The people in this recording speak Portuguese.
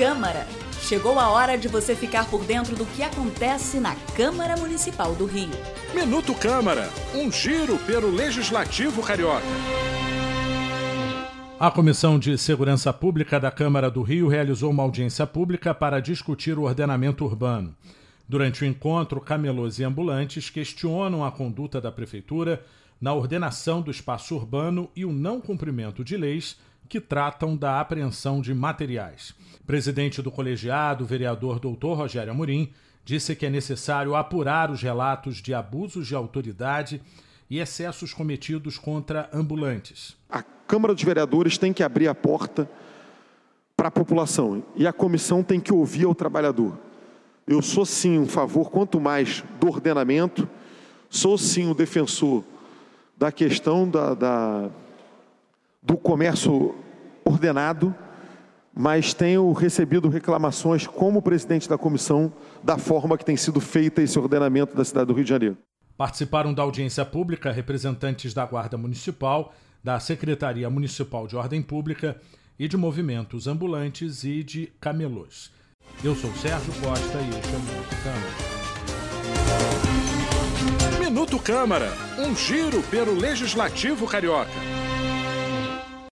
Câmara. Chegou a hora de você ficar por dentro do que acontece na Câmara Municipal do Rio. Minuto Câmara, um giro pelo Legislativo Carioca. A Comissão de Segurança Pública da Câmara do Rio realizou uma audiência pública para discutir o ordenamento urbano. Durante o encontro, camelôs e ambulantes questionam a conduta da Prefeitura na ordenação do espaço urbano e o não cumprimento de leis que tratam da apreensão de materiais. Presidente do colegiado, vereador Dr. Rogério Amorim, disse que é necessário apurar os relatos de abusos de autoridade e excessos cometidos contra ambulantes. A Câmara dos Vereadores tem que abrir a porta para a população e a comissão tem que ouvir o trabalhador. Eu sou sim um favor, quanto mais do ordenamento, sou sim o um defensor da questão da, da, do comércio ordenado, mas tenho recebido reclamações como presidente da comissão da forma que tem sido feita esse ordenamento da cidade do Rio de Janeiro. Participaram da audiência pública representantes da Guarda Municipal, da Secretaria Municipal de Ordem Pública e de movimentos ambulantes e de camelôs. Eu sou Sérgio Costa e este é o Minuto Câmara. Minuto Câmara, um giro pelo Legislativo Carioca.